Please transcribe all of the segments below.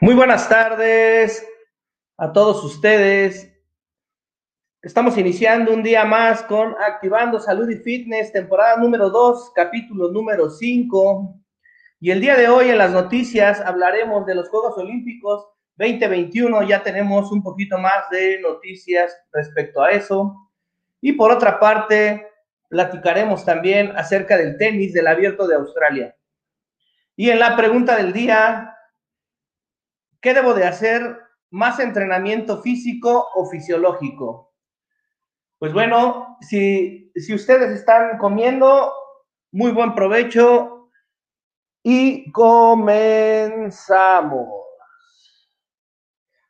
Muy buenas tardes a todos ustedes. Estamos iniciando un día más con Activando Salud y Fitness, temporada número 2, capítulo número 5. Y el día de hoy en las noticias hablaremos de los Juegos Olímpicos 2021. Ya tenemos un poquito más de noticias respecto a eso. Y por otra parte, platicaremos también acerca del tenis del abierto de Australia. Y en la pregunta del día, ¿qué debo de hacer? ¿Más entrenamiento físico o fisiológico? Pues bueno, si, si ustedes están comiendo, muy buen provecho y comenzamos.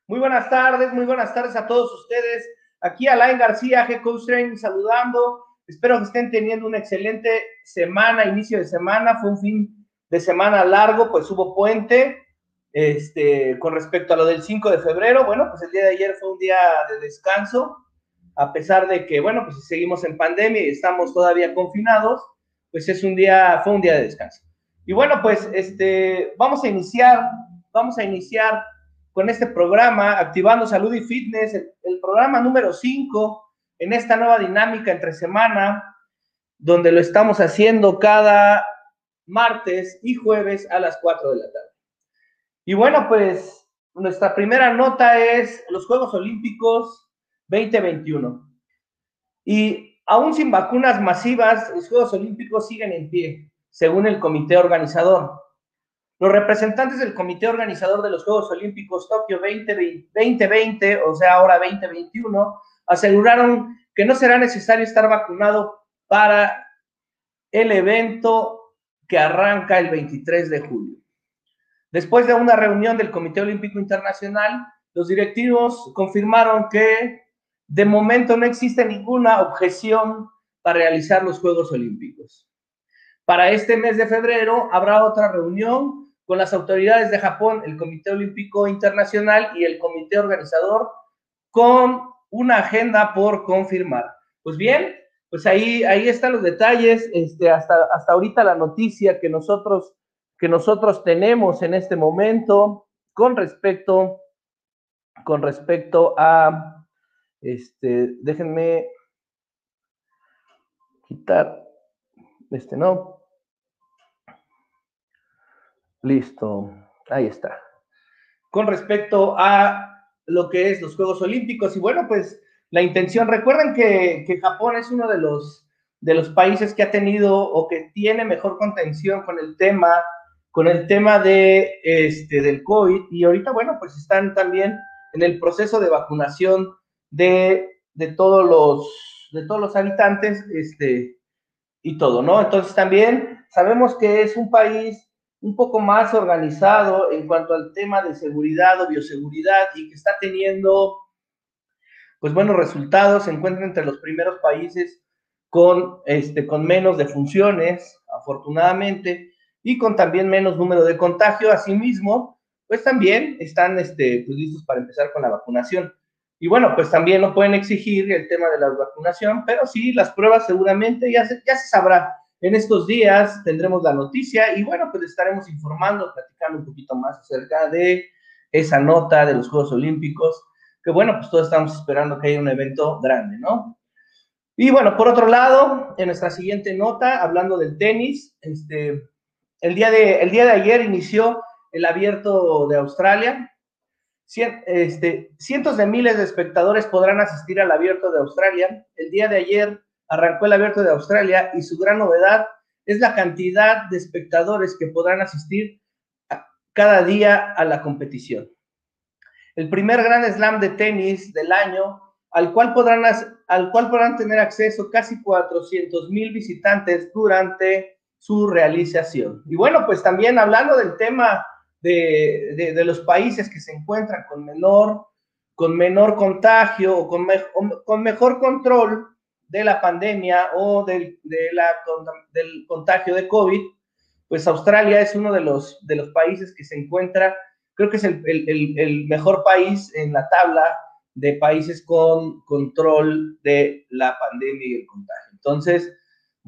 Muy buenas tardes, muy buenas tardes a todos ustedes. Aquí Alain García, G Coach Training, saludando. Espero que estén teniendo una excelente semana, inicio de semana. Fue un fin de semana largo, pues hubo puente. Este, con respecto a lo del 5 de febrero, bueno, pues el día de ayer fue un día de descanso, a pesar de que, bueno, pues seguimos en pandemia y estamos todavía confinados, pues es un día, fue un día de descanso. Y bueno, pues este, vamos a iniciar, vamos a iniciar con este programa, Activando Salud y Fitness, el, el programa número 5 en esta nueva dinámica entre semana, donde lo estamos haciendo cada martes y jueves a las 4 de la tarde. Y bueno, pues nuestra primera nota es los Juegos Olímpicos 2021. Y aún sin vacunas masivas, los Juegos Olímpicos siguen en pie, según el comité organizador. Los representantes del comité organizador de los Juegos Olímpicos Tokio 2020, 2020 o sea, ahora 2021, aseguraron que no será necesario estar vacunado para el evento que arranca el 23 de julio. Después de una reunión del Comité Olímpico Internacional, los directivos confirmaron que de momento no existe ninguna objeción para realizar los Juegos Olímpicos. Para este mes de febrero habrá otra reunión con las autoridades de Japón, el Comité Olímpico Internacional y el Comité Organizador con una agenda por confirmar. Pues bien, pues ahí, ahí están los detalles, este, hasta, hasta ahorita la noticia que nosotros, que nosotros tenemos en este momento con respecto, con respecto a, este, déjenme quitar, este no, listo, ahí está. Con respecto a lo que es los Juegos Olímpicos. Y bueno, pues la intención, recuerden que, que, Japón es uno de los, de los países que ha tenido o que tiene mejor contención con el tema, con el tema de, este, del COVID. Y ahorita, bueno, pues están también en el proceso de vacunación de, de todos los, de todos los habitantes, este, y todo, ¿no? Entonces también sabemos que es un país un poco más organizado en cuanto al tema de seguridad o bioseguridad y que está teniendo pues buenos resultados, se encuentra entre los primeros países con, este, con menos defunciones, afortunadamente, y con también menos número de contagio. Asimismo, pues también están este, pues, listos para empezar con la vacunación. Y bueno, pues también no pueden exigir el tema de la vacunación, pero sí, las pruebas seguramente ya se, ya se sabrá en estos días tendremos la noticia y bueno, pues estaremos informando, platicando un poquito más acerca de esa nota de los Juegos Olímpicos, que bueno, pues todos estamos esperando que haya un evento grande, ¿no? Y bueno, por otro lado, en nuestra siguiente nota, hablando del tenis, este, el, día de, el día de ayer inició el abierto de Australia. Este, cientos de miles de espectadores podrán asistir al abierto de Australia. El día de ayer arrancó el abierto de Australia y su gran novedad es la cantidad de espectadores que podrán asistir cada día a la competición. El primer gran slam de tenis del año, al cual podrán, al cual podrán tener acceso casi 400 mil visitantes durante su realización. Y bueno, pues también hablando del tema de, de, los países que se encuentran con menor, con menor contagio o con, con mejor control de la pandemia o del, del contagio de COVID, pues Australia es uno de los, de los países que se encuentra, creo que es el, el mejor país en la tabla de países con control de la pandemia y el contagio. Entonces,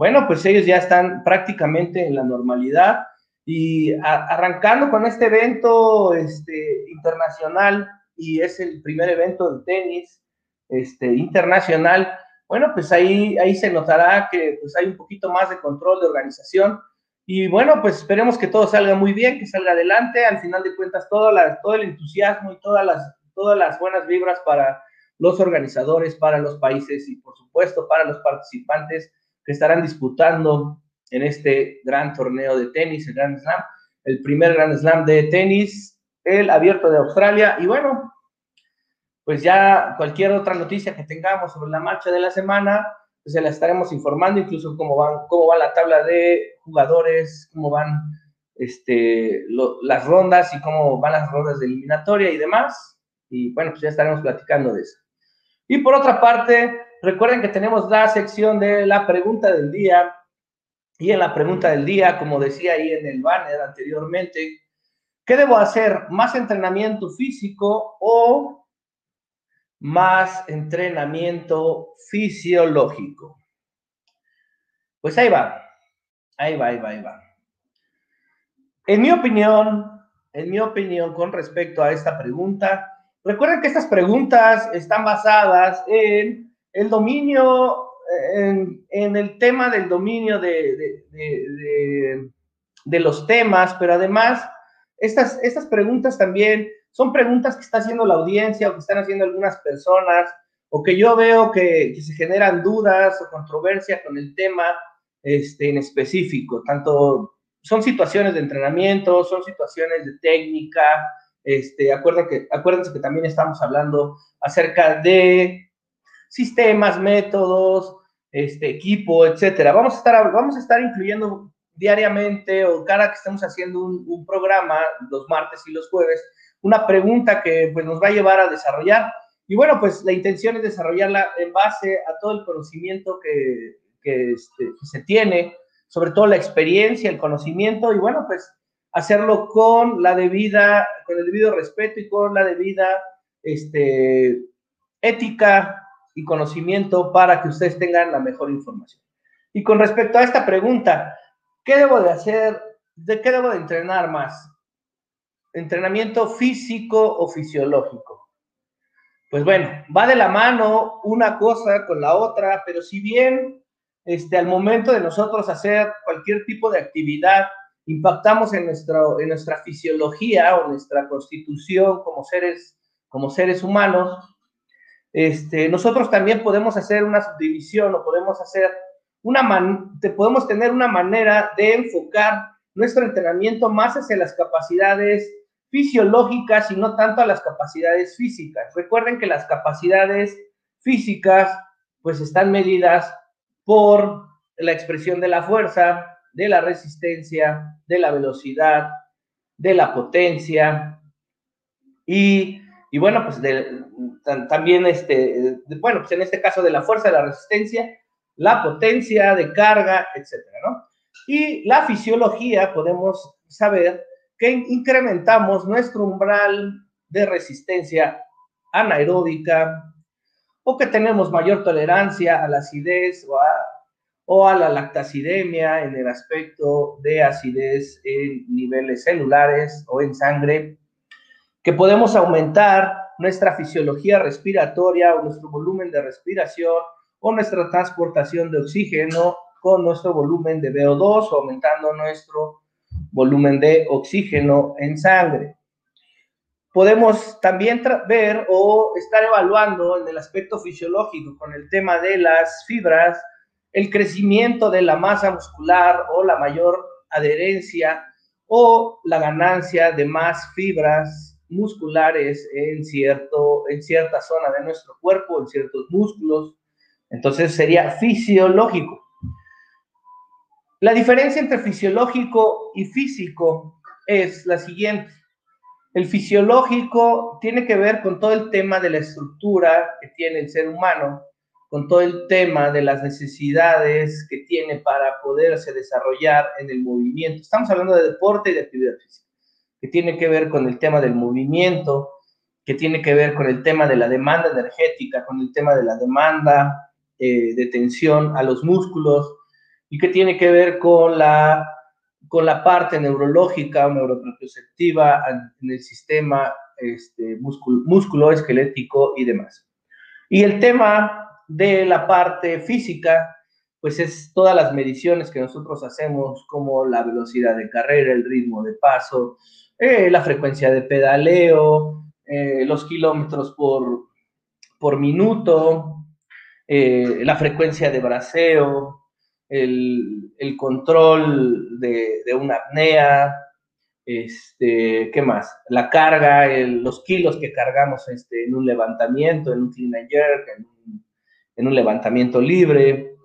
bueno, pues ellos ya están prácticamente en la normalidad Y arrancando con este evento este, internacional, y es el primer evento de tenis este, internacional, bueno, pues ahí, ahí se notará que pues hay un poquito más de control de organización. Y bueno, pues esperemos que todo salga muy bien, que salga adelante. Al final de cuentas, todo, la, todo el entusiasmo y todas las, todas las buenas vibras para los organizadores, para los países y por supuesto para los participantes estarán disputando en este gran torneo de tenis, el Grand Slam, el primer Grand Slam de tenis, el abierto de Australia. Y bueno, pues ya cualquier otra noticia que tengamos sobre la marcha de la semana, pues se la estaremos informando, incluso cómo, van, cómo va la tabla de jugadores, cómo van este, las rondas y cómo van las rondas de eliminatoria y demás. Y bueno, pues ya estaremos platicando de eso. Y por otra parte, recuerden que tenemos la sección de la pregunta del día. Y en la pregunta del día, como decía ahí en el banner anteriormente, ¿qué debo hacer? ¿Más entrenamiento físico o más entrenamiento fisiológico? Pues ahí va, ahí va, ahí va, ahí va. En mi opinión, en mi opinión con respecto a esta pregunta, Recuerden que estas preguntas están basadas en el dominio, en, el tema del dominio de, de, los temas, pero además estas, estas preguntas también son preguntas que está haciendo la audiencia o que están haciendo algunas personas o que yo veo que, se generan dudas o controversia con el tema este, en específico. Tanto son situaciones de entrenamiento, son situaciones de técnica, este, que, acuérdense que también estamos hablando acerca de sistemas, métodos, este, equipo, etcétera. Vamos a estar, vamos a estar incluyendo diariamente o cada que estemos haciendo un, programa, los martes y los jueves, una pregunta que pues, nos va a llevar a desarrollar. Y bueno, pues la intención es desarrollarla en base a todo el conocimiento que, que, este, que se tiene, sobre todo la experiencia, el conocimiento, y bueno, pues hacerlo con la debida, con el debido respeto y con la debida este, ética y conocimiento para que ustedes tengan la mejor información. Y con respecto a esta pregunta, ¿qué debo de hacer? ¿De qué debo de entrenar más? ¿Entrenamiento físico o fisiológico? Pues bueno, va de la mano una cosa con la otra, pero si bien este, al momento de nosotros hacer cualquier tipo de actividad impactamos en, nuestro, en nuestra fisiología o nuestra constitución como seres, como seres humanos, este, nosotros también podemos hacer una subdivisión o podemos hacer una podemos tener una manera de enfocar nuestro entrenamiento más hacia las capacidades fisiológicas y no tanto a las capacidades físicas. Recuerden que las capacidades físicas pues están medidas por la expresión de la fuerza, de la resistencia, de la velocidad, de la potencia y, bueno, pues también, este, bueno, pues en este caso de la fuerza, de la resistencia, la potencia de carga, etcétera, ¿no? Y la fisiología, podemos saber que incrementamos nuestro umbral de resistencia anaeróbica o que tenemos mayor tolerancia a la acidez o a o a la lactacidemia en el aspecto de acidez en niveles celulares o en sangre, que podemos aumentar nuestra fisiología respiratoria o nuestro volumen de respiración o nuestra transportación de oxígeno con nuestro volumen de VO2 o aumentando nuestro volumen de oxígeno en sangre. Podemos también ver o estar evaluando en el aspecto fisiológico con el tema de las fibras el crecimiento de la masa muscular o la mayor adherencia o la ganancia de más fibras musculares en, cierto, en cierta zona de nuestro cuerpo, en ciertos músculos. Entonces sería fisiológico. La diferencia entre fisiológico y físico es la siguiente. El fisiológico tiene que ver con todo el tema de la estructura que tiene el ser humano con todo el tema de las necesidades que tiene para poderse desarrollar en el movimiento. Estamos hablando de deporte y de actividad física, que tiene que ver con el tema del movimiento, que tiene que ver con el tema de la demanda energética, con el tema de la demanda eh, de tensión a los músculos y que tiene que ver con la con la parte neurológica o neuroproprioceptiva en el sistema este, músculo, esquelético y demás. Y el tema de la parte física, pues es todas las mediciones que nosotros hacemos, como la velocidad de carrera, el ritmo de paso, eh, la frecuencia de pedaleo, eh, los kilómetros por, por minuto, eh, la frecuencia de braceo, el, control de, de, una apnea, este, ¿qué más? La carga, los kilos que cargamos este, en un levantamiento, en un clean and jerk, en un, levantamiento libre,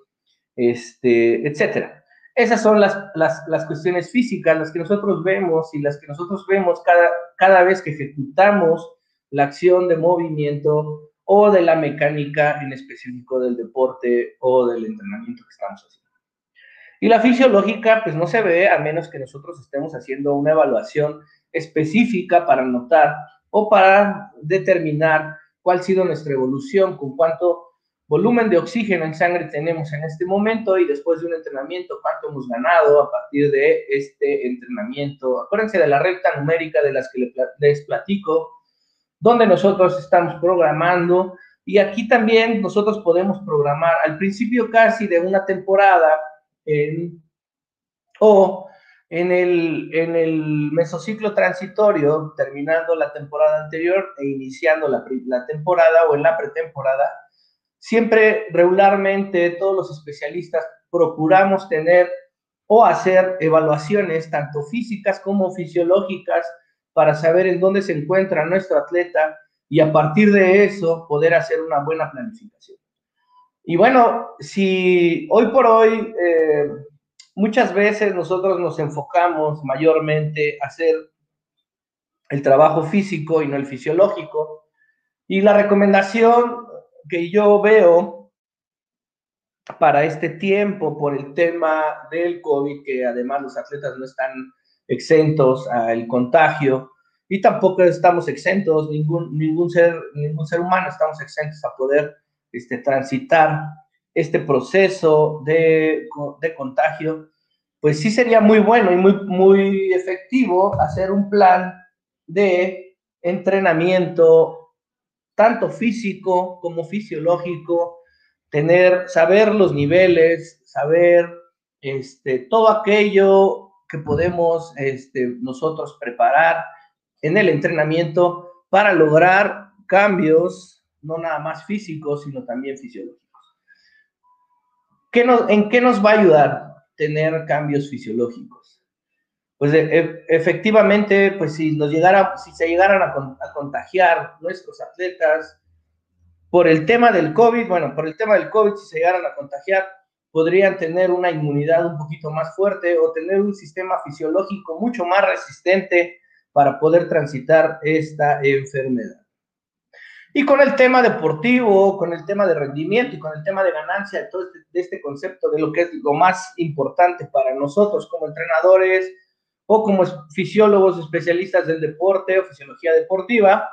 este, etcétera. Esas son las, las, cuestiones físicas, las que nosotros vemos y las que nosotros vemos cada, cada vez que ejecutamos la acción de movimiento o de la mecánica en específico del deporte o del entrenamiento que estamos haciendo. Y la fisiológica, pues no se ve a menos que nosotros estemos haciendo una evaluación específica para notar o para determinar cuál ha sido nuestra evolución, con cuánto volumen de oxígeno en sangre tenemos en este momento y después de un entrenamiento, cuánto hemos ganado a partir de este entrenamiento. Acuérdense de la recta numérica de las que les platico, donde nosotros estamos programando y aquí también nosotros podemos programar al principio casi de una temporada o en el, en el mesociclo transitorio, terminando la temporada anterior e iniciando la, la temporada o en la pretemporada, siempre regularmente todos los especialistas procuramos tener o hacer evaluaciones tanto físicas como fisiológicas para saber en dónde se encuentra nuestro atleta y a partir de eso poder hacer una buena planificación. Y bueno, si hoy por hoy eh, muchas veces nosotros nos enfocamos mayormente a hacer el trabajo físico y no el fisiológico, y la recomendación que yo veo para este tiempo por el tema del COVID, que además los atletas no están exentos al contagio y tampoco estamos exentos, ningún, ningún, ser, ningún ser humano estamos exentos a poder este, transitar este proceso de, de, contagio, pues sí sería muy bueno y muy, muy efectivo hacer un plan de entrenamiento, tanto físico como fisiológico, tener, saber los niveles, saber este, todo aquello que podemos este, nosotros preparar en el entrenamiento para lograr cambios no nada más físicos, sino también fisiológicos. ¿En qué nos va a ayudar tener cambios fisiológicos? Pues e, e, efectivamente, pues si, nos llegara, si se llegaran a, a contagiar nuestros atletas por el tema del COVID, bueno, por el tema del COVID, si se llegaran a contagiar, podrían tener una inmunidad un poquito más fuerte o tener un sistema fisiológico mucho más resistente para poder transitar esta enfermedad. Y con el tema deportivo, con el tema de rendimiento y con el tema de ganancia, todo este, de este concepto de lo que es lo más importante para nosotros como entrenadores o como fisiólogos especialistas del deporte o fisiología deportiva,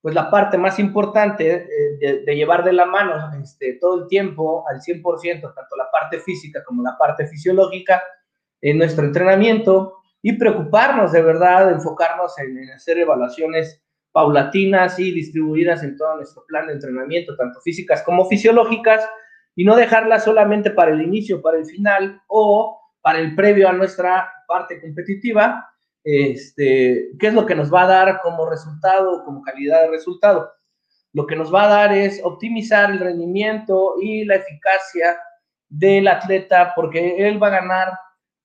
pues la parte más importante eh, de, llevar de la mano este, todo el tiempo al 100%, tanto la parte física como la parte fisiológica en nuestro entrenamiento y preocuparnos de verdad, enfocarnos en, en hacer evaluaciones paulatinas y distribuidas en todo nuestro plan de entrenamiento, tanto físicas como fisiológicas, y no dejarlas solamente para el inicio, para el final o para el previo a nuestra parte competitiva, este, ¿qué es lo que nos va a dar como resultado, como calidad de resultado? Lo que nos va a dar es optimizar el rendimiento y la eficacia del atleta, porque él va a ganar,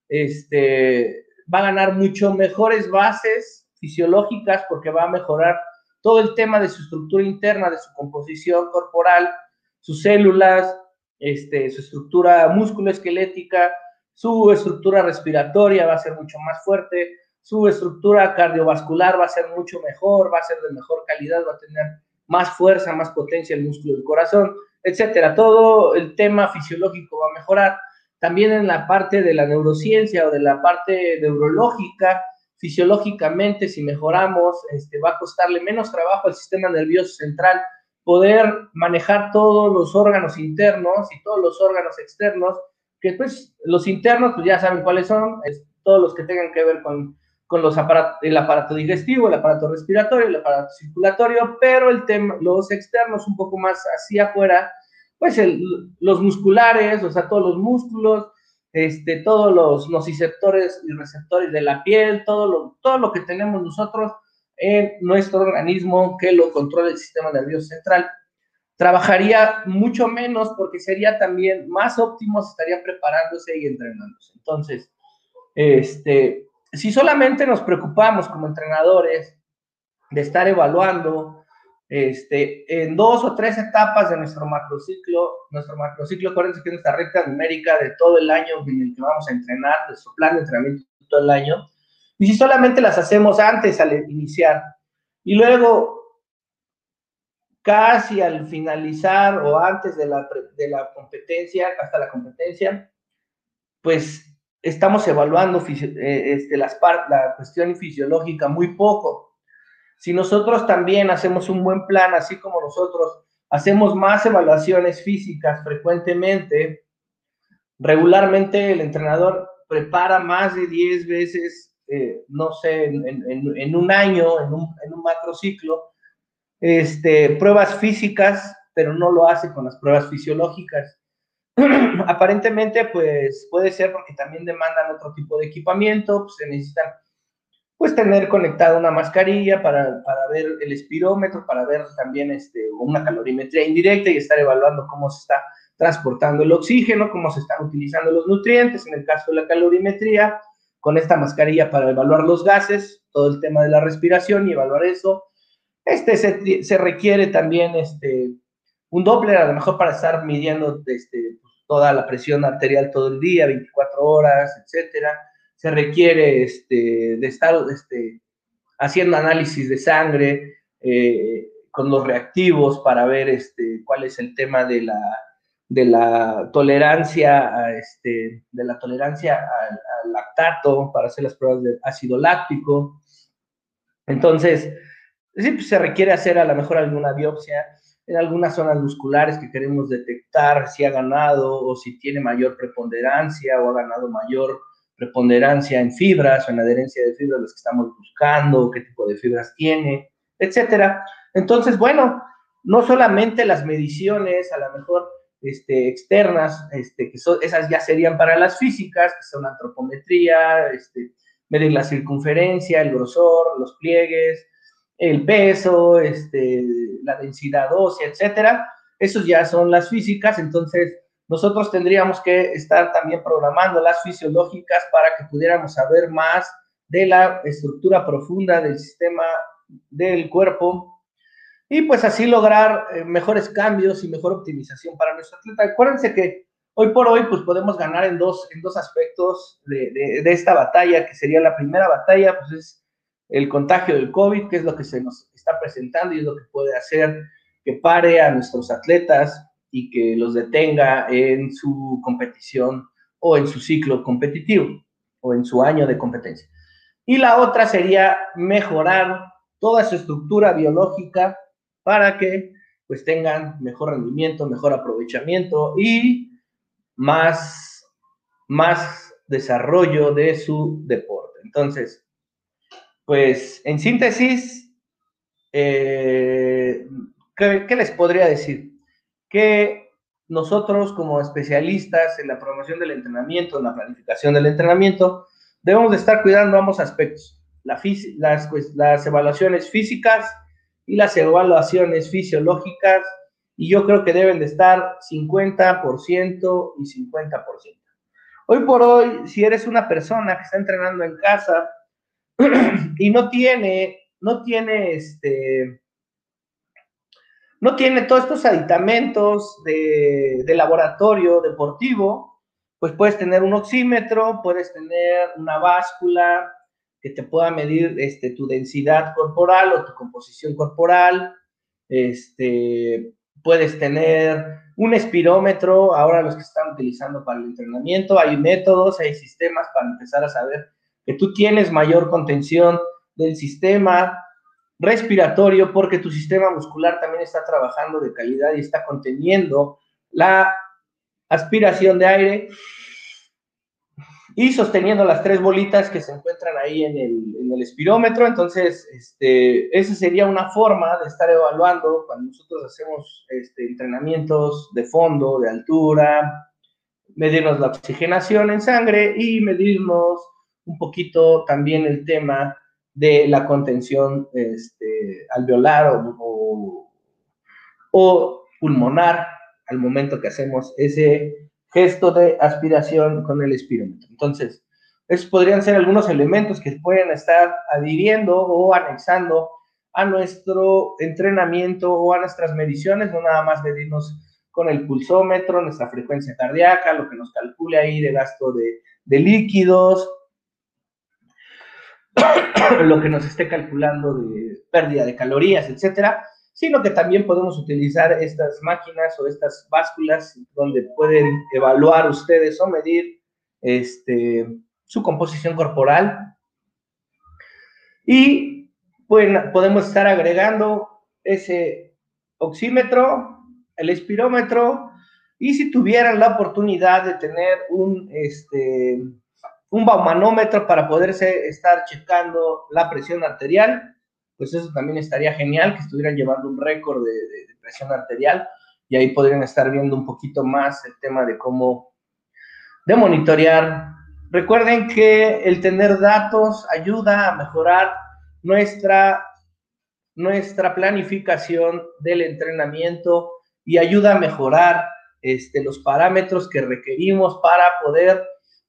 este, va a ganar mucho mejores bases fisiológicas porque va a mejorar todo el tema de su estructura interna, de su composición corporal, sus células, este, su estructura musculoesquelética, su estructura respiratoria va a ser mucho más fuerte, su estructura cardiovascular va a ser mucho mejor, va a ser de mejor calidad, va a tener más fuerza, más potencia el músculo del corazón, etcétera. Todo el tema fisiológico va a mejorar. También en la parte de la neurociencia o de la parte neurológica, fisiológicamente, si mejoramos, este, va a costarle menos trabajo al sistema nervioso central poder manejar todos los órganos internos y todos los órganos externos, que pues los internos pues ya saben cuáles son, todos los que tengan que ver con, con los el aparato digestivo, el aparato respiratorio, el aparato circulatorio, pero el tema, los externos un poco más hacia afuera, pues los musculares, o sea, todos los músculos, este, todos los nociceptores y receptores de la piel, todo todo lo que tenemos nosotros en nuestro organismo que lo controla el sistema nervioso central. Trabajaría mucho menos porque sería también más óptimo, estaría preparándose y entrenándose. Entonces, este, si solamente nos preocupamos como entrenadores de estar evaluando este, en dos o tres etapas de nuestro macrociclo, nuestro macrociclo, acuérdense que es nuestra recta numérica de todo el año en el que vamos a entrenar, nuestro plan de entrenamiento todo el año, y si solamente las hacemos antes al iniciar y luego casi al finalizar o antes de la, de la competencia, hasta la competencia, pues estamos evaluando eh, este, las la cuestión fisiológica muy poco. Si nosotros también hacemos un buen plan, así como nosotros hacemos más evaluaciones físicas frecuentemente, regularmente el entrenador prepara más de 10 veces, eh, no sé, en, un año, en un, en un macrociclo, este, pruebas físicas, pero no lo hace con las pruebas fisiológicas. Aparentemente, pues puede ser porque también demandan otro tipo de equipamiento, pues se necesitan pues tener conectada una mascarilla para, para, ver el espirómetro, para ver también este, una calorimetría indirecta y estar evaluando cómo se está transportando el oxígeno, cómo se están utilizando los nutrientes, en el caso de la calorimetría, con esta mascarilla para evaluar los gases, todo el tema de la respiración y evaluar eso. Este se, se requiere también este, un Doppler, a lo mejor para estar midiendo este, toda la presión arterial todo el día, 24 horas, etcétera. Se requiere este, de estar este, haciendo análisis de sangre eh, con los reactivos para ver este, cuál es el tema de la, de la tolerancia a este, de la tolerancia al, lactato para hacer las pruebas de ácido láctico. Entonces, sí, pues, se requiere hacer a lo mejor alguna biopsia en algunas zonas musculares que queremos detectar si ha ganado o si tiene mayor preponderancia o ha ganado mayor preponderancia en fibras o en adherencia de fibras, las que estamos buscando, qué tipo de fibras tiene, etcétera. Entonces, bueno, no solamente las mediciones, a lo mejor este, externas, este, que son, esas ya serían para las físicas, que son antropometría, este, medir la circunferencia, el grosor, los pliegues, el peso, este, la densidad ósea, etcétera. Esos ya son las físicas, entonces nosotros tendríamos que estar también programando las fisiológicas para que pudiéramos saber más de la estructura profunda del sistema del cuerpo y pues así lograr eh, mejores cambios y mejor optimización para nuestro atleta. Acuérdense que hoy por hoy pues podemos ganar en dos, en dos aspectos de, de esta batalla, que sería la primera batalla, pues es el contagio del COVID, que es lo que se nos está presentando y es lo que puede hacer que pare a nuestros atletas y que los detenga en su competición o en su ciclo competitivo o en su año de competencia. Y la otra sería mejorar toda su estructura biológica para que pues tengan mejor rendimiento, mejor aprovechamiento y más, más desarrollo de su deporte. Entonces, pues en síntesis, eh, ¿qué, les podría decir? Que nosotros como especialistas en la promoción del entrenamiento, en la planificación del entrenamiento, debemos de estar cuidando ambos aspectos, las, pues, las evaluaciones físicas y las evaluaciones fisiológicas, y yo creo que deben de estar 50% y 50%. Hoy por hoy, si eres una persona que está entrenando en casa, y no tiene, no tiene este, no tiene todos estos aditamentos de, laboratorio deportivo, pues puedes tener un oxímetro, puedes tener una báscula que te pueda medir este, tu densidad corporal o tu composición corporal, este, puedes tener un espirómetro, ahora los que están utilizando para el entrenamiento, hay métodos, hay sistemas para empezar a saber que tú tienes mayor contención del sistema respiratorio porque tu sistema muscular también está trabajando de calidad y está conteniendo la aspiración de aire y sosteniendo las tres bolitas que se encuentran ahí en el, espirómetro. Entonces, este, esa sería una forma de estar evaluando cuando nosotros hacemos este, entrenamientos de fondo, de altura, medirnos la oxigenación en sangre y medirnos un poquito también el tema de la contención este, alveolar o, o pulmonar al momento que hacemos ese gesto de aspiración con el espirómetro. Entonces, esos podrían ser algunos elementos que pueden estar adhiriendo o anexando a nuestro entrenamiento o a nuestras mediciones, no nada más medirnos con el pulsómetro, nuestra frecuencia cardíaca, lo que nos calcule ahí de gasto de, de líquidos, lo que nos esté calculando de pérdida de calorías, etcétera, sino que también podemos utilizar estas máquinas o estas básculas donde pueden evaluar ustedes o medir este, su composición corporal. Y pueden, podemos estar agregando ese oxímetro, el espirómetro, y si tuvieran la oportunidad de tener un, este, un baumanómetro para poderse estar checando la presión arterial, pues eso también estaría genial, que estuvieran llevando un récord de, presión arterial y ahí podrían estar viendo un poquito más el tema de cómo, de monitorear. Recuerden que el tener datos ayuda a mejorar nuestra, nuestra planificación del entrenamiento y ayuda a mejorar este, los parámetros que requerimos para poder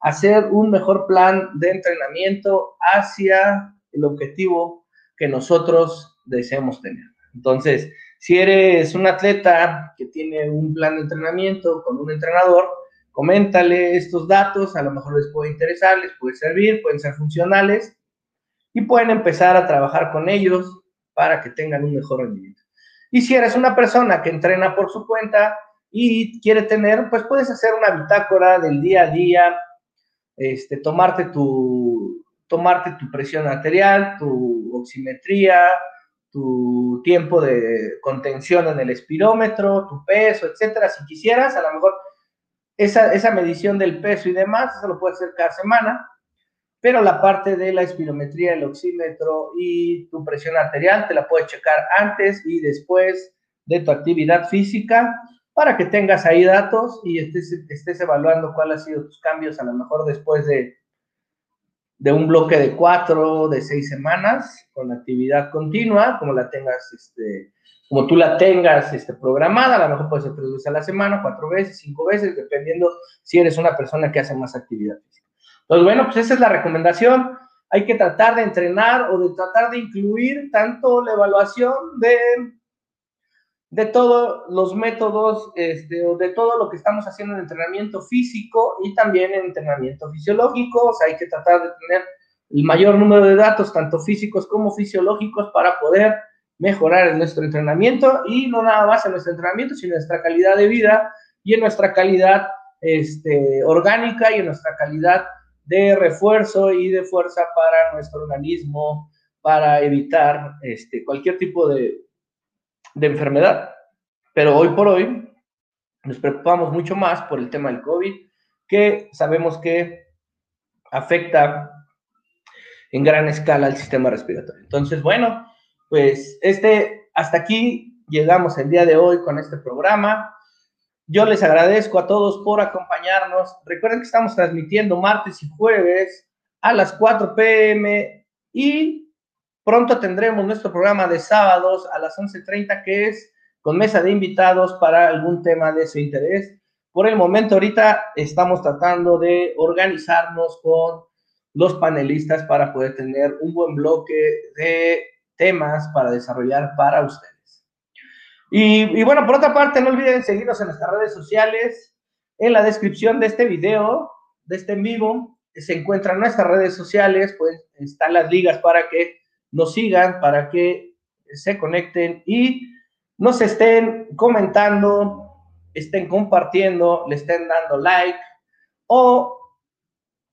hacer un mejor plan de entrenamiento hacia el objetivo que nosotros deseamos tener. Entonces, si eres un atleta que tiene un plan de entrenamiento con un entrenador, coméntale estos datos, a lo mejor les puede interesar, les puede servir, pueden ser funcionales y pueden empezar a trabajar con ellos para que tengan un mejor rendimiento. Y si eres una persona que entrena por su cuenta y quiere tener, pues puedes hacer una bitácora del día a día, este, tomarte tu, tomarte tu presión arterial, tu oximetría, tu tiempo de contención en el espirómetro, tu peso, etcétera. Si quisieras, a lo mejor esa, esa medición del peso y demás, eso lo puedes hacer cada semana, pero la parte de la espirometría, el oxímetro y tu presión arterial te la puedes checar antes y después de tu actividad física para que tengas ahí datos y estés, estés evaluando cuáles han sido tus cambios, a lo mejor después de de un bloque de cuatro, de seis semanas, con actividad continua, como la tengas, este, como tú la tengas este, programada, a lo mejor puede ser tres veces a la semana, cuatro veces, cinco veces, dependiendo si eres una persona que hace más actividad física. Entonces, bueno, pues esa es la recomendación. Hay que tratar de entrenar o de tratar de incluir tanto la evaluación de de todos los métodos, este, o de todo lo que estamos haciendo en entrenamiento físico y también en entrenamiento fisiológico. Hay que tratar de tener el mayor número de datos, tanto físicos como fisiológicos, para poder mejorar nuestro entrenamiento y no nada más en nuestro entrenamiento, sino en nuestra calidad de vida y en nuestra calidad este, orgánica y en nuestra calidad de refuerzo y de fuerza para nuestro organismo, para evitar este, cualquier tipo de, de enfermedad. Pero hoy por hoy nos preocupamos mucho más por el tema del COVID, que sabemos que afecta en gran escala al sistema respiratorio. Entonces, bueno, pues este, hasta aquí llegamos el día de hoy con este programa. Yo les agradezco a todos por acompañarnos. Recuerden que estamos transmitiendo martes y jueves a las 4 pm y Pronto tendremos nuestro programa de sábados a las 11.30, que es con mesa de invitados para algún tema de su interés. Por el momento, ahorita estamos tratando de organizarnos con los panelistas para poder tener un buen bloque de temas para desarrollar para ustedes. Y, bueno, por otra parte, no olviden seguirnos en nuestras redes sociales. En la descripción de este video, de este en vivo, se encuentran nuestras redes sociales, pues están las ligas para que nos sigan, para que se conecten y nos estén comentando, estén compartiendo, le estén dando like o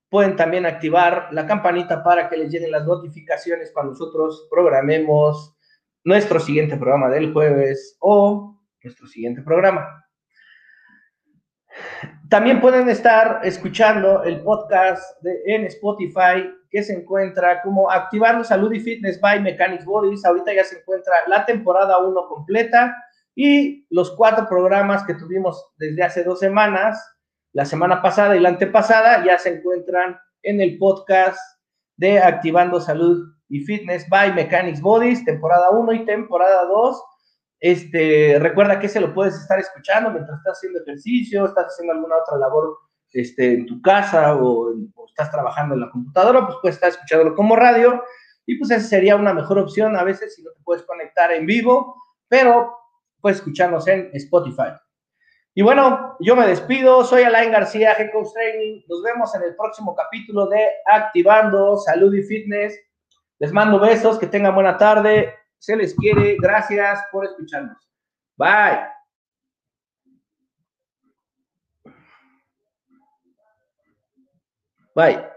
pueden también activar la campanita para que les lleguen las notificaciones cuando nosotros programemos nuestro siguiente programa del jueves o nuestro siguiente programa. También pueden estar escuchando el podcast en Spotify que se encuentra como Activando Salud y Fitness by Mechanics Bodies. Ahorita ya se encuentra la temporada 1 completa y los cuatro programas que tuvimos desde hace dos semanas, la semana pasada y la antepasada, ya se encuentran en el podcast de Activando Salud y Fitness by Mechanics Bodies, temporada 1 y temporada 2. Este, recuerda que se lo puedes estar escuchando mientras estás haciendo ejercicio, estás haciendo alguna otra labor este, en tu casa o, estás trabajando en la computadora, pues puedes estar escuchándolo como radio y pues esa sería una mejor opción a veces si no te puedes conectar en vivo, pero puedes escucharnos en Spotify. Y bueno, yo me despido, soy Alain García, Head Coach Training, nos vemos en el próximo capítulo de Activando Salud y Fitness. Les mando besos, que tengan buena tarde, se les quiere. Gracias por escucharnos. Bye. Bye.